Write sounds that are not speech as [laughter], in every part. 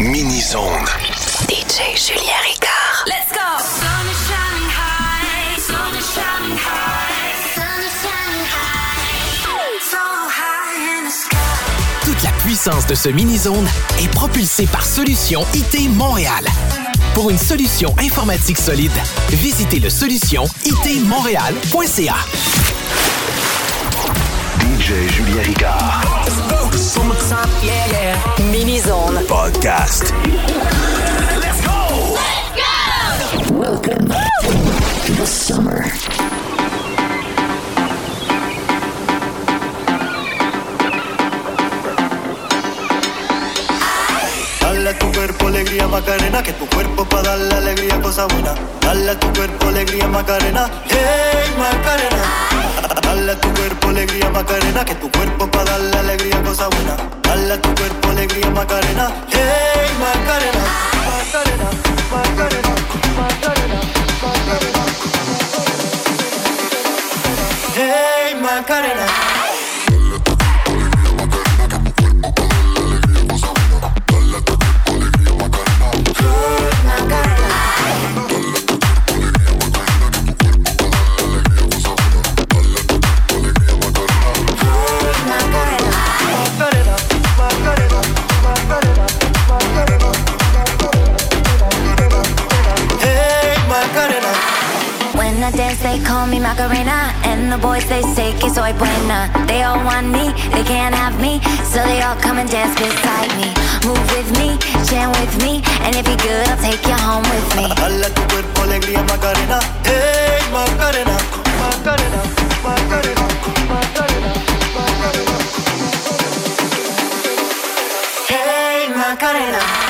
Mini-Zone. DJ Julien Ricard. Let's go! Sun is shining high, sun is shining high, sun is shining high, so high in the sky. Toute la puissance de ce mini-zone est propulsée par Solution IT Montréal. Pour une solution informatique solide, visitez le solution itmontréal.ca. DJ Julien Ricard. Mini-Zone. Podcast. Dale a tu cuerpo alegría Macarena, que tu cuerpo para darle alegría cosa buena. Dale a tu cuerpo alegría Macarena, hey Macarena. Dale a tu cuerpo alegría Macarena, que tu cuerpo para darle alegría cosa buena. Dale a tu cuerpo alegría Macarena, hey Macarena. Macarena, Macarena, Macarena, Macarena. Hey Macarena. They call me Macarena. And the boys, they say que soy buena. They all want me, they can't have me. So they all come and dance beside me. Move with me, jam with me. And if you're good, I'll take you home with me. Dale tu cuerpo alegría Macarena, hey Macarena, Macarena, Macarena, Macarena, Macarena. Hey. Macarena,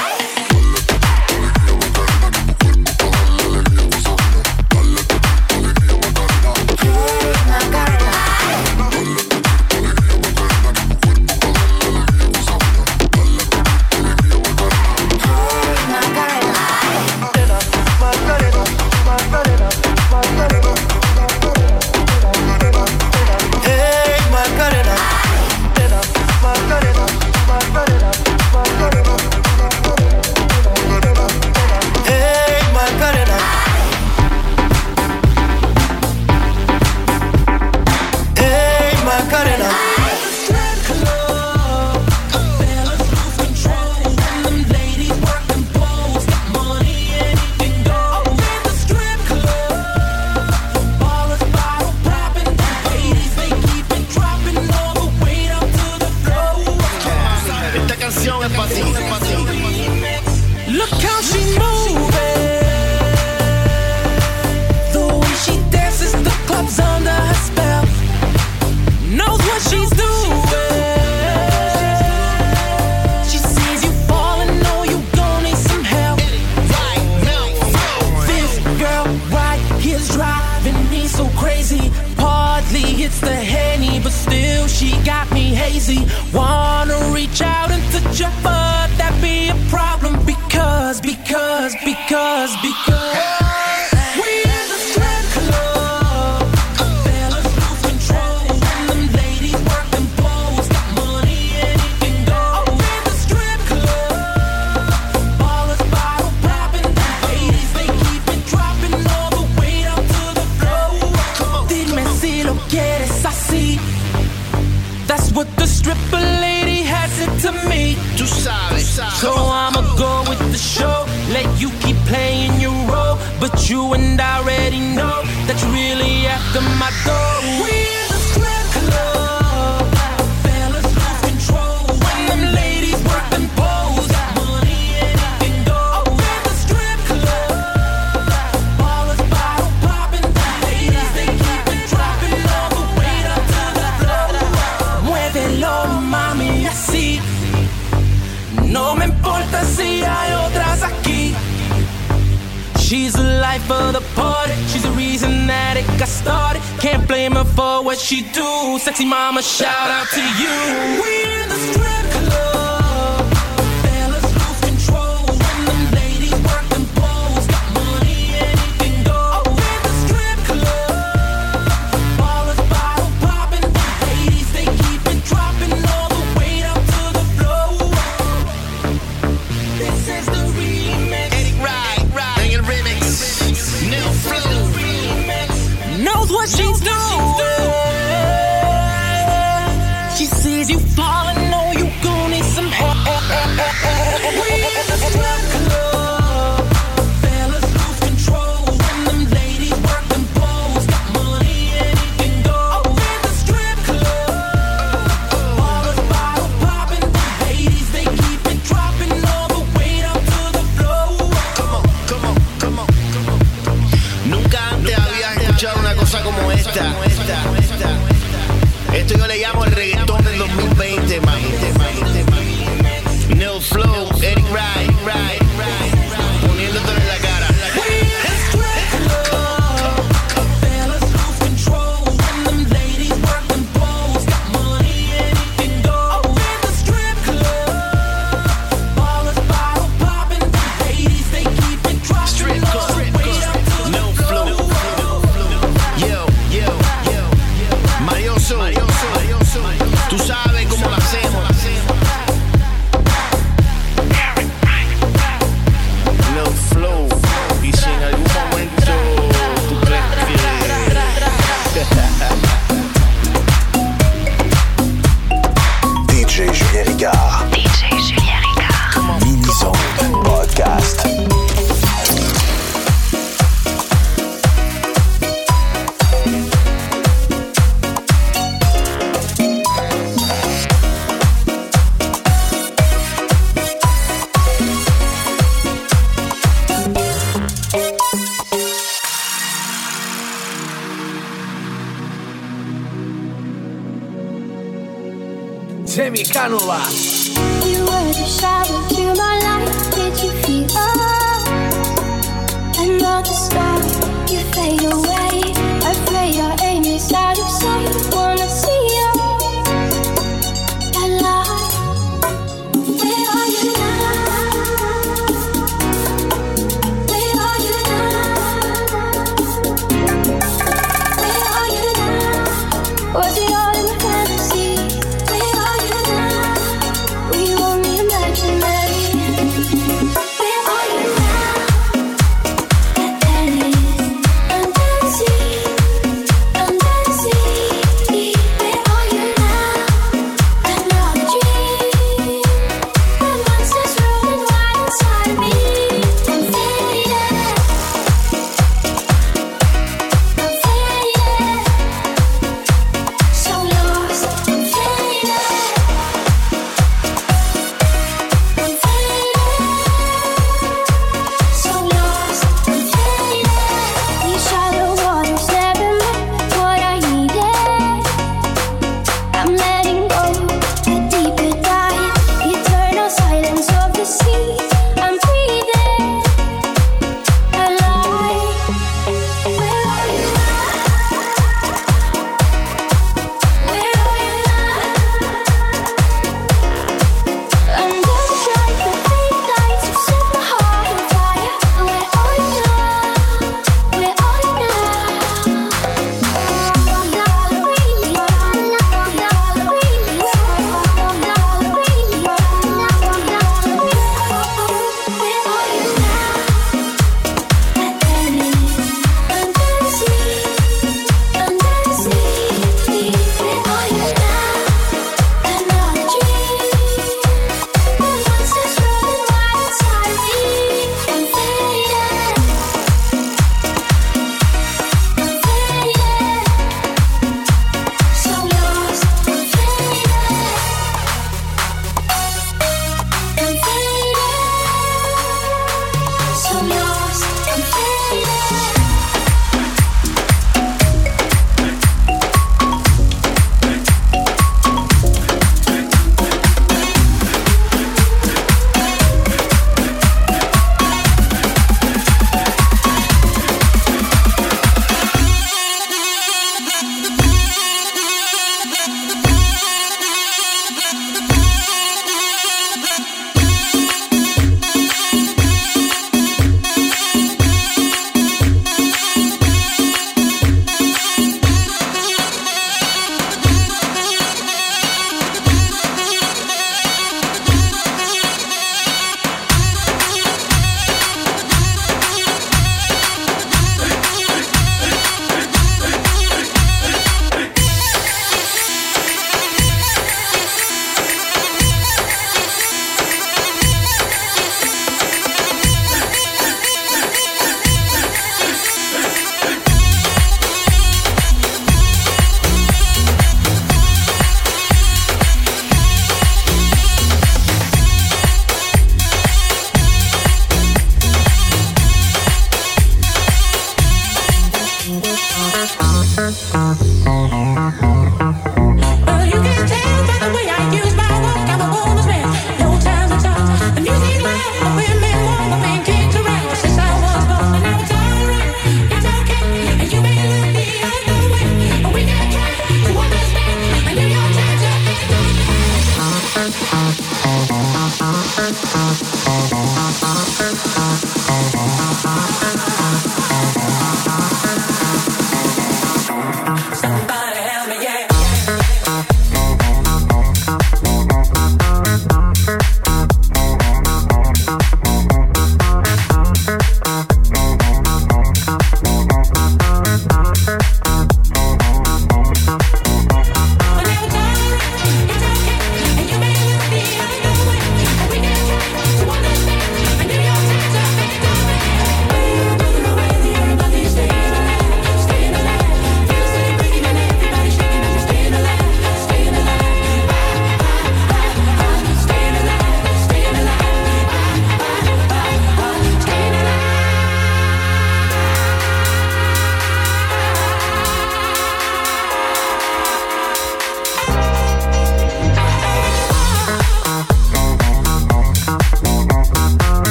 you.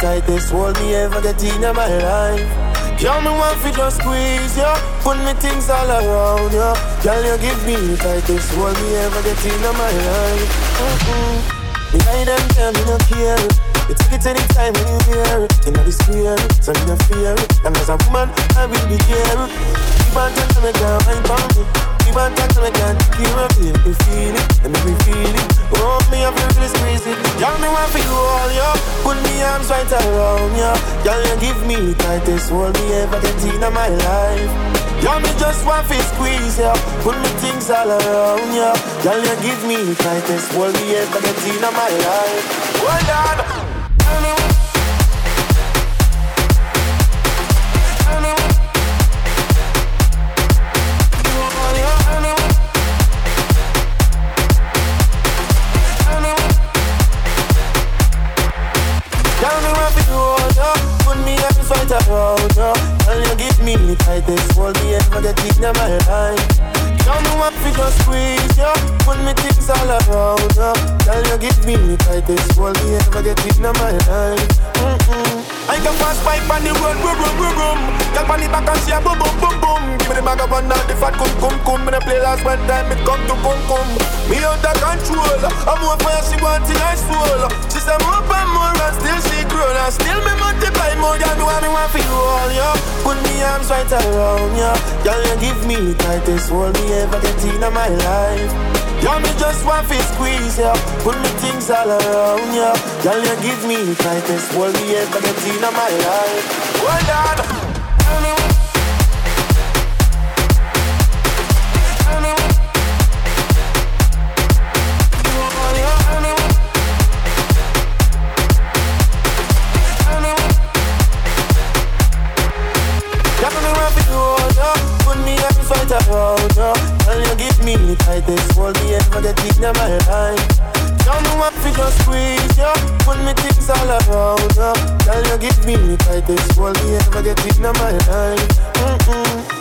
Tightest hold me ever get in my life. Girl, me want fi just squeeze you, put me things all around you. Girl, you give me the tightest hold me ever get in my life. Mm-hmm. Me hide them tell me no care. You take it anytime when you hear it. You know the square, so me no fear it. And as a woman, I will be there. Keep on telling me, girl, I'm bound Keep on touching can't keep on feel me feel it, and make me feel it. Oh, me I feel this crazy. Y'all me want for you all, yo. Put me arms right around you. Y'all you give me the tightest hold me ever get in my life. Y'all me just want to squeeze ya, put me things all around ya. Y'all you give me the tightest hold me ever get in my life. Hold on. Get in my life. Me what fi just squeeze ya. Put me things all around ya. Girl, you give me the tightest hold me ever get in my life. Mm-mm. I can pass pipe on the road, boom, boom, boom, boom. Girl, on the back and see a boom, boom, boom, boom. Give me the bag of now, the fat cum, cum, cum. Me the play last one time, it come to cum, cum. Me of control. I'm more fire, she want in her soul. She say more and more, and still she grow. And still me multiply more than the one me want for you all, yo. Put me arms right around ya. Girl, you give me the tightest hold me ever get in my life. Yeah, me just want to squeeze ya. Put me things all around ya. Girl, you give me tightest hold me ever get in my life. Hold on. Ever get in my life. Tell me what fi just squeeze ya. Put me things all around ya. Girl, you give me the tightest hold me ever get in my life. Mm-mm.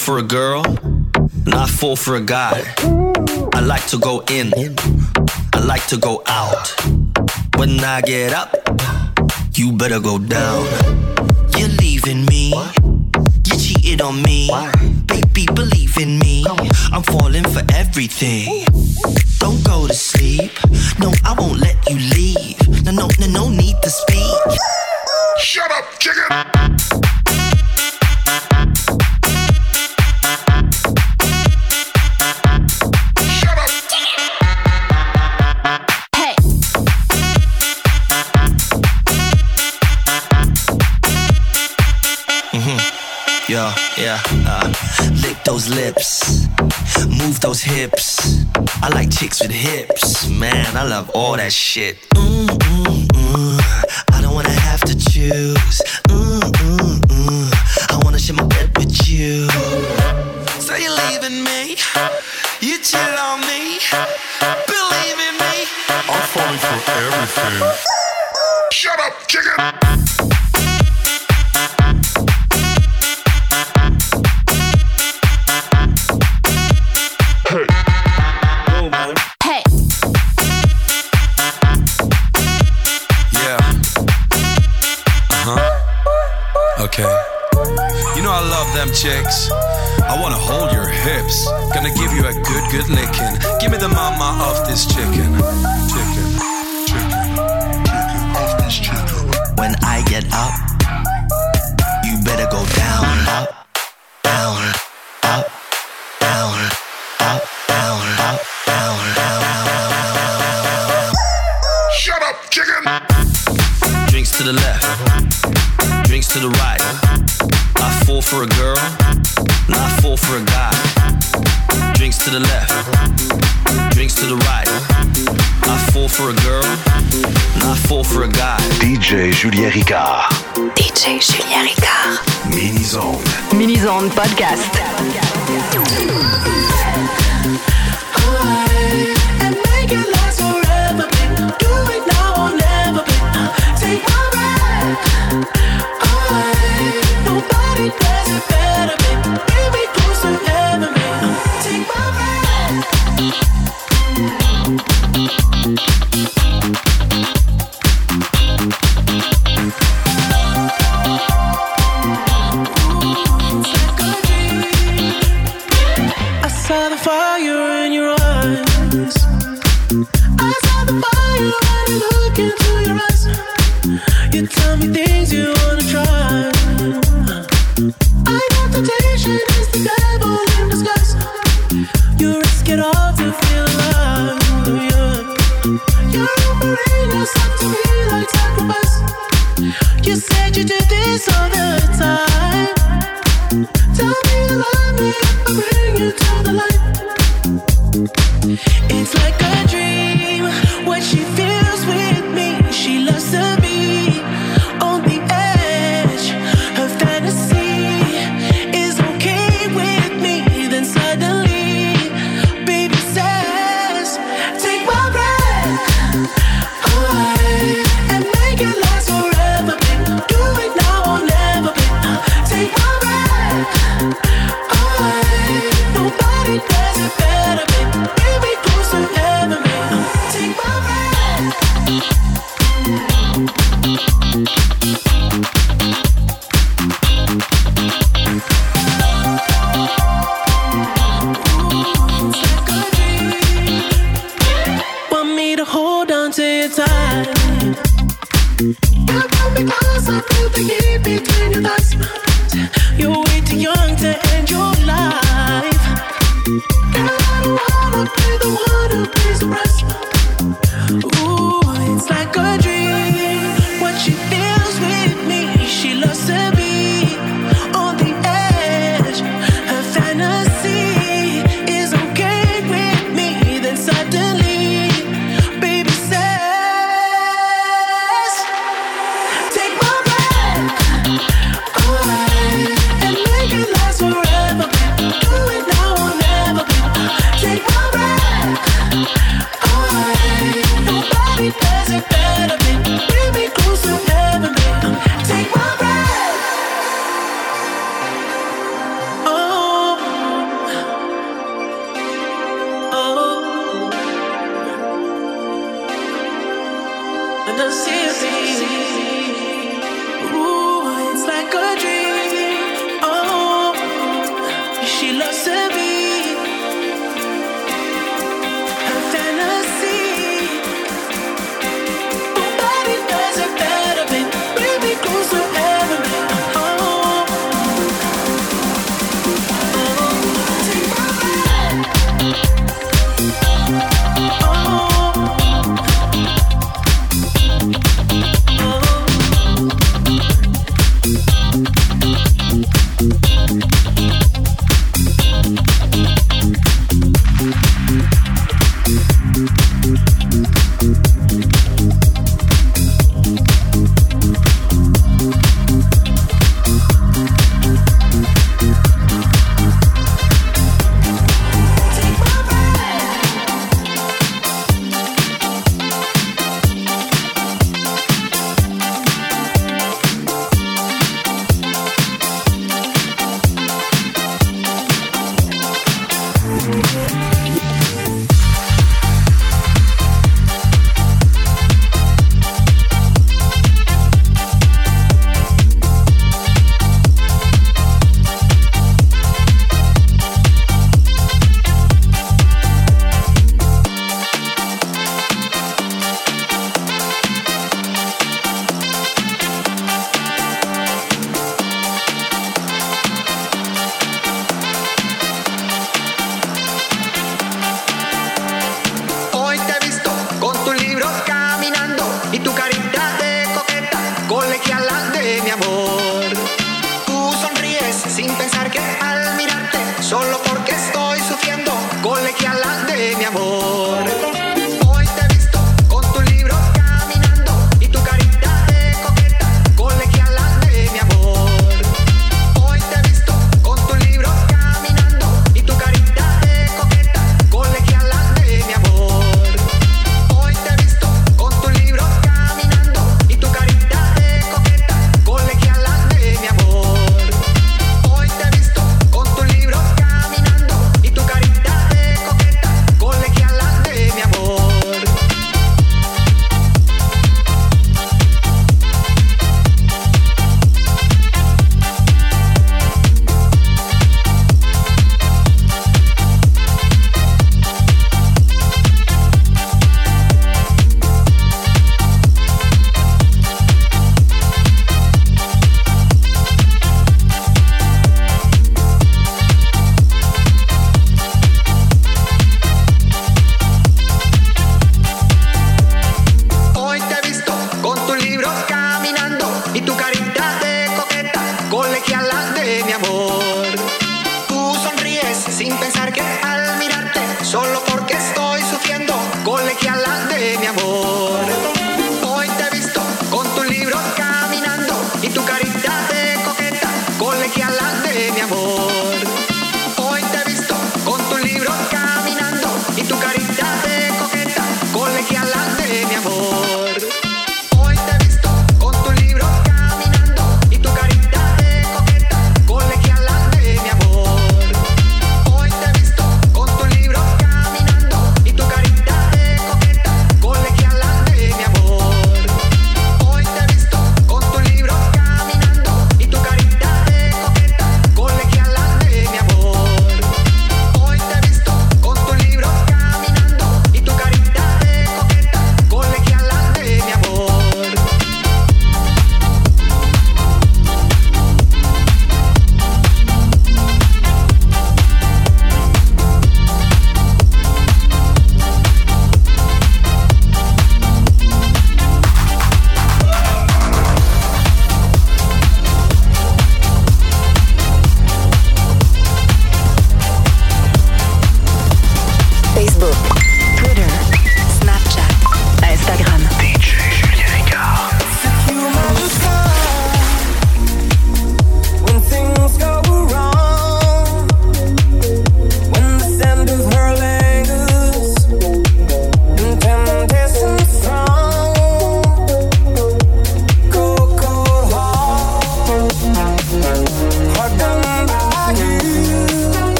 For a girl. not I fall for a guy. I like to go in. I like to go out. When I get up, you better go down. You're leaving me. You cheated on me. Baby, believe in me. I'm falling for everything. Don't go to sleep. No, I won't let you leave. with hips. Man, I love all that shit. Mm, mm, mm. I don't wanna have to choose. okay. You know I love them chicks. I wanna hold your hips. Gonna give you a good, good licking. Give me the mama of this chicken. Chicken, chicken, chicken of this chicken. When I get up, you better go down, up, down, up, down, up, down, up, down, down. Shut up, chicken! Drinks to the left drinks to the right. I fall for a girl, not fall for a guy. Drinks to the left, drinks to the right. I fall for a girl, not fall for a guy. DJ Julien Ricard. DJ Julien Ricard. Mini Zone. Mini Zone Podcast.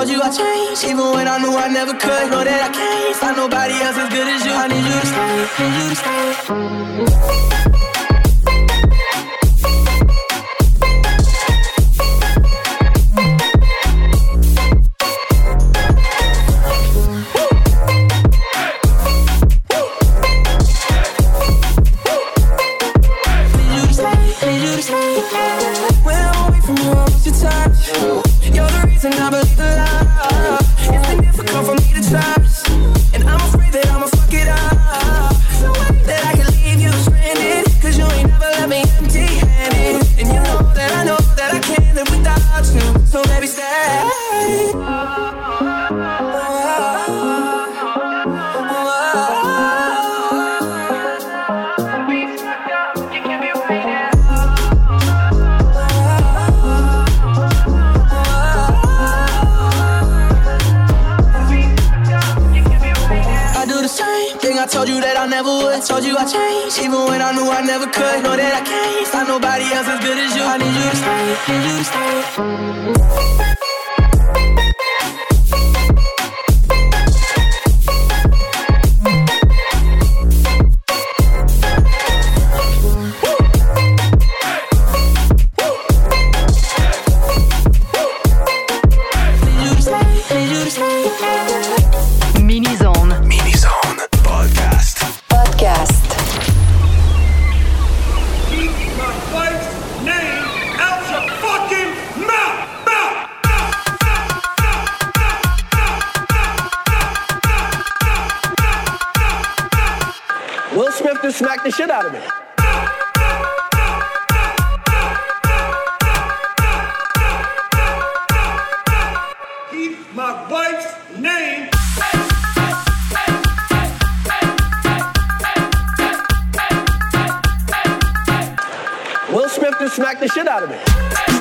Told you I changed, even when I knew I never could. Know that I can't find nobody else as good as you. I need you to stay, need you to stay. Will Smith just smacked the shit out of me. Keep my wife's name. Will Smith just smacked the shit out of me.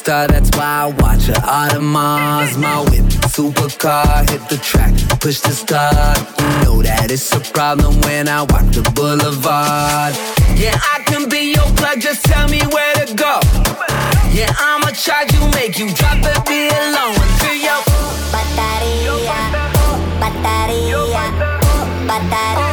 star, that's why I watch her. Audemars, my whip, supercar, hit the track, push the start. You know that it's a problem when I walk the boulevard. Yeah, I can be your plug, just tell me where to go. Yeah, I'ma charge you, make you drop it, be alone until your batería, batería, batería.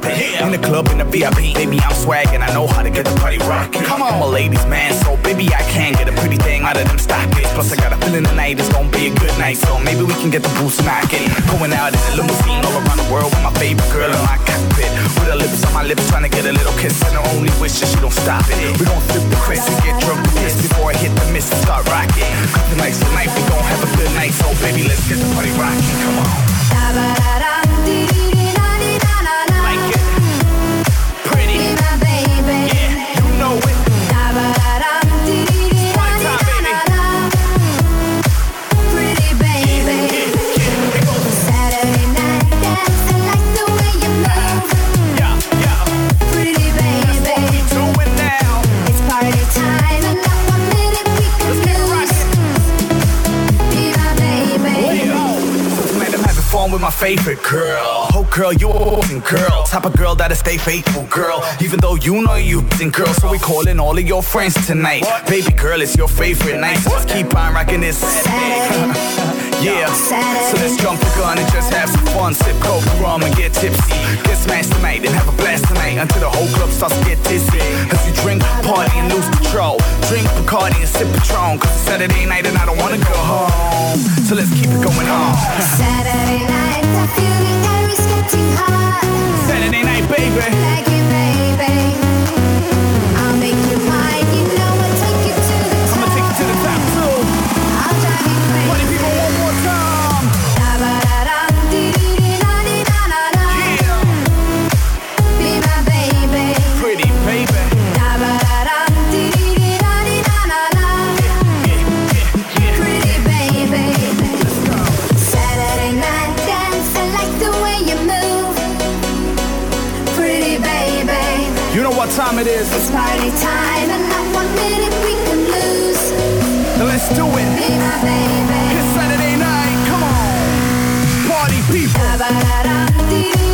Baby, the VIP, baby, I'm swaggin'. I know how to get the party rockin'. Come on, I'm a ladies man, so baby, I can get a pretty thing out of them stockings. Plus, I got a feeling tonight is gonna be a good night, so maybe we can get the boost knockin'. Going out in a limousine all around the world with my favorite girl in my cockpit. With her lips on my lips, trying to get a little kiss, and her only wish is she don't stop it. We gon' flip the Chris and get drunk with this before I hit the miss and start rocking. Couple nights tonight, we gon' have a good night, so baby, let's get the party rockin'. Come on. Like my favorite girl. Oh girl, you a girl. Type of girl that'll stay faithful, girl. Even though you know you and girl, so we calling all of your friends tonight. Baby girl, it's your favorite night. So let's keep on rocking this Saturday. [laughs] yeah. So let's jump the gun and just have some fun. Sip coke, rum, and get tipsy. Get smashed tonight and have a blast tonight until the whole club starts to get dizzy. As you drink, party, and lose control. Drink Bacardi and sip Patron. Cause it's Saturday night and I don't wanna go home. So let's keep it going on. Saturday night, the air is getting hot. Saturday night, baby. Like it, baby. It is. It's party time and not one minute we can lose. Then let's do it. Be my baby. It's Saturday night. Come on. Party people. Da-ba-da-dum, dee-dee-dee-da-dee-da-da-da.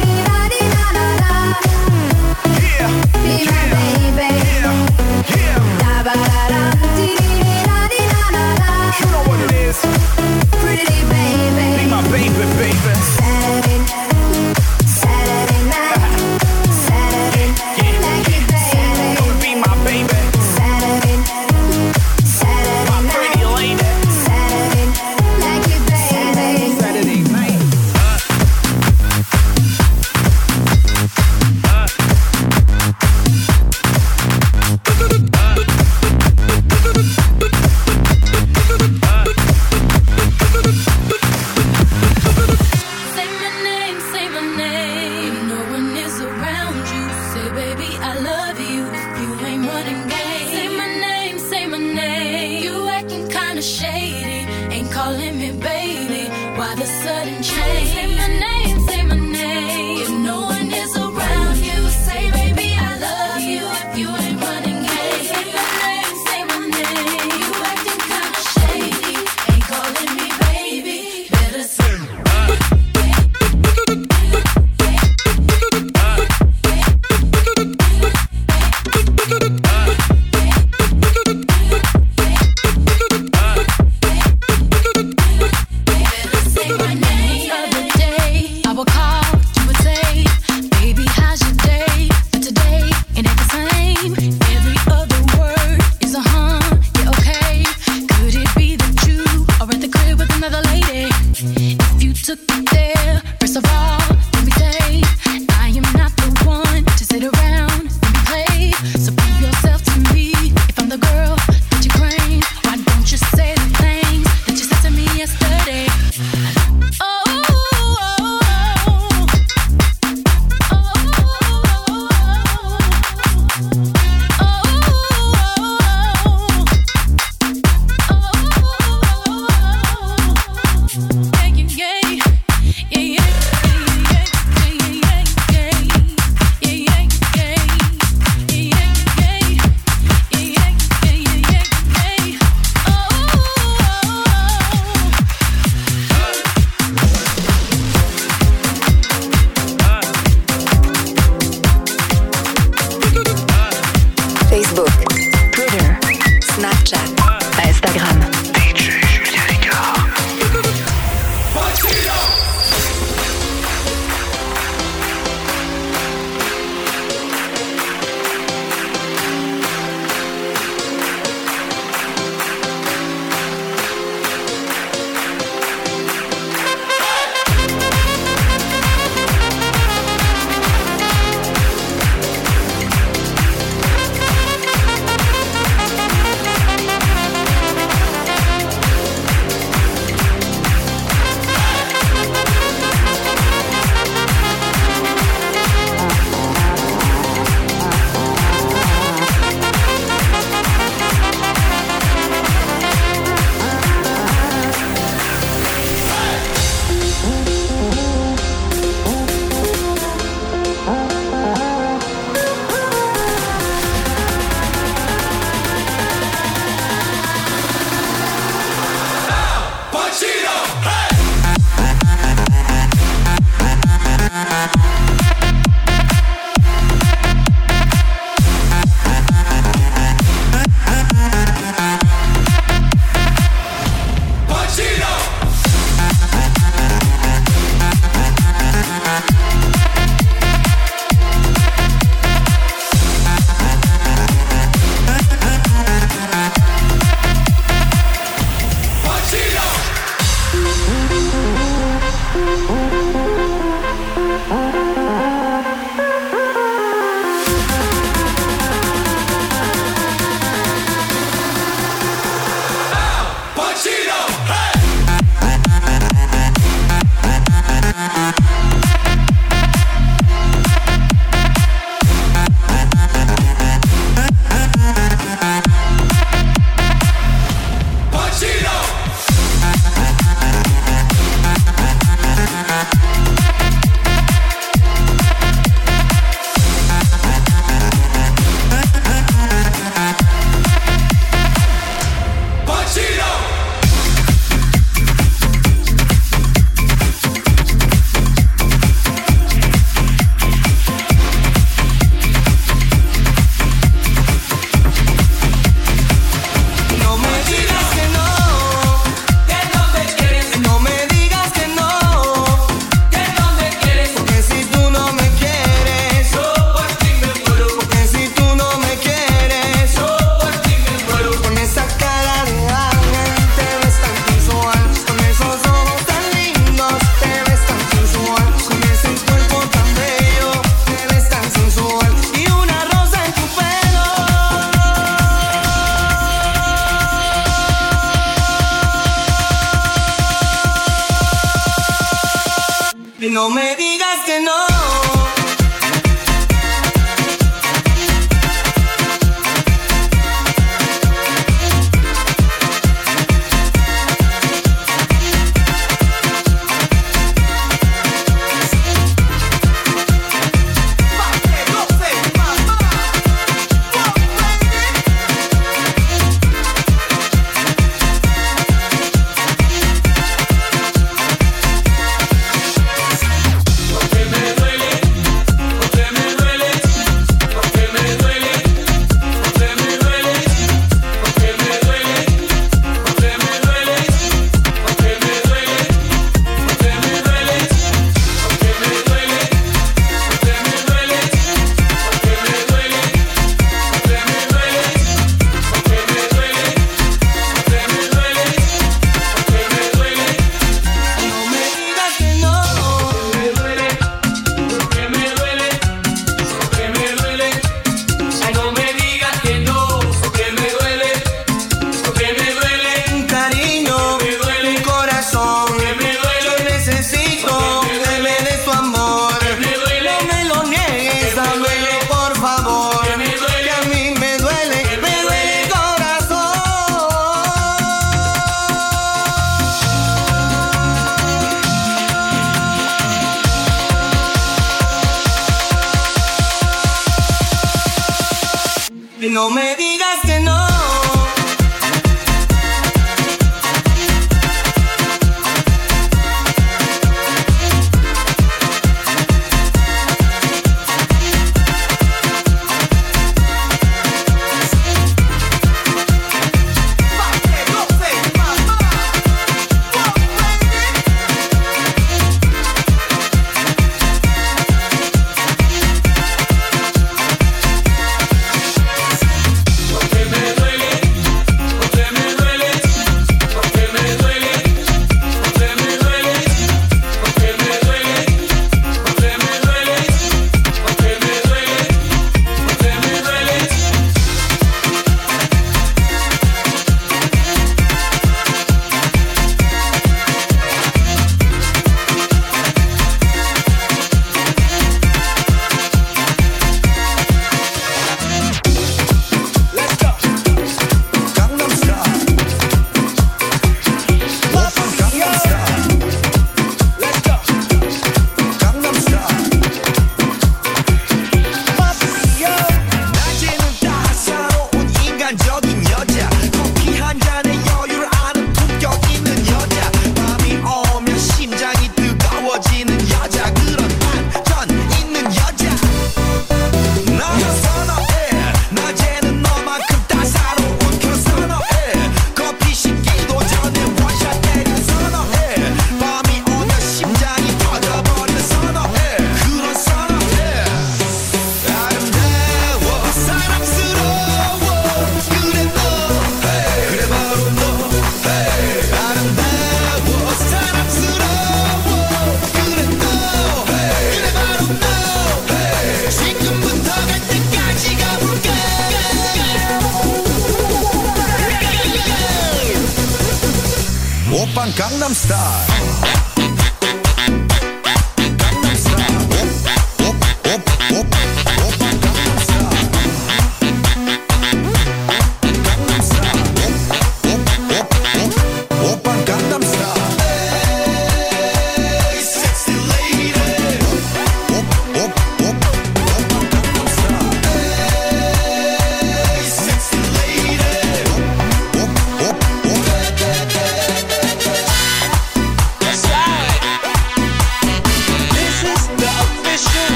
No me digas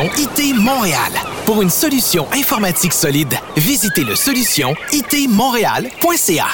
IT Montréal. Pour une solution informatique solide, visitez le solution itmontréal.ca.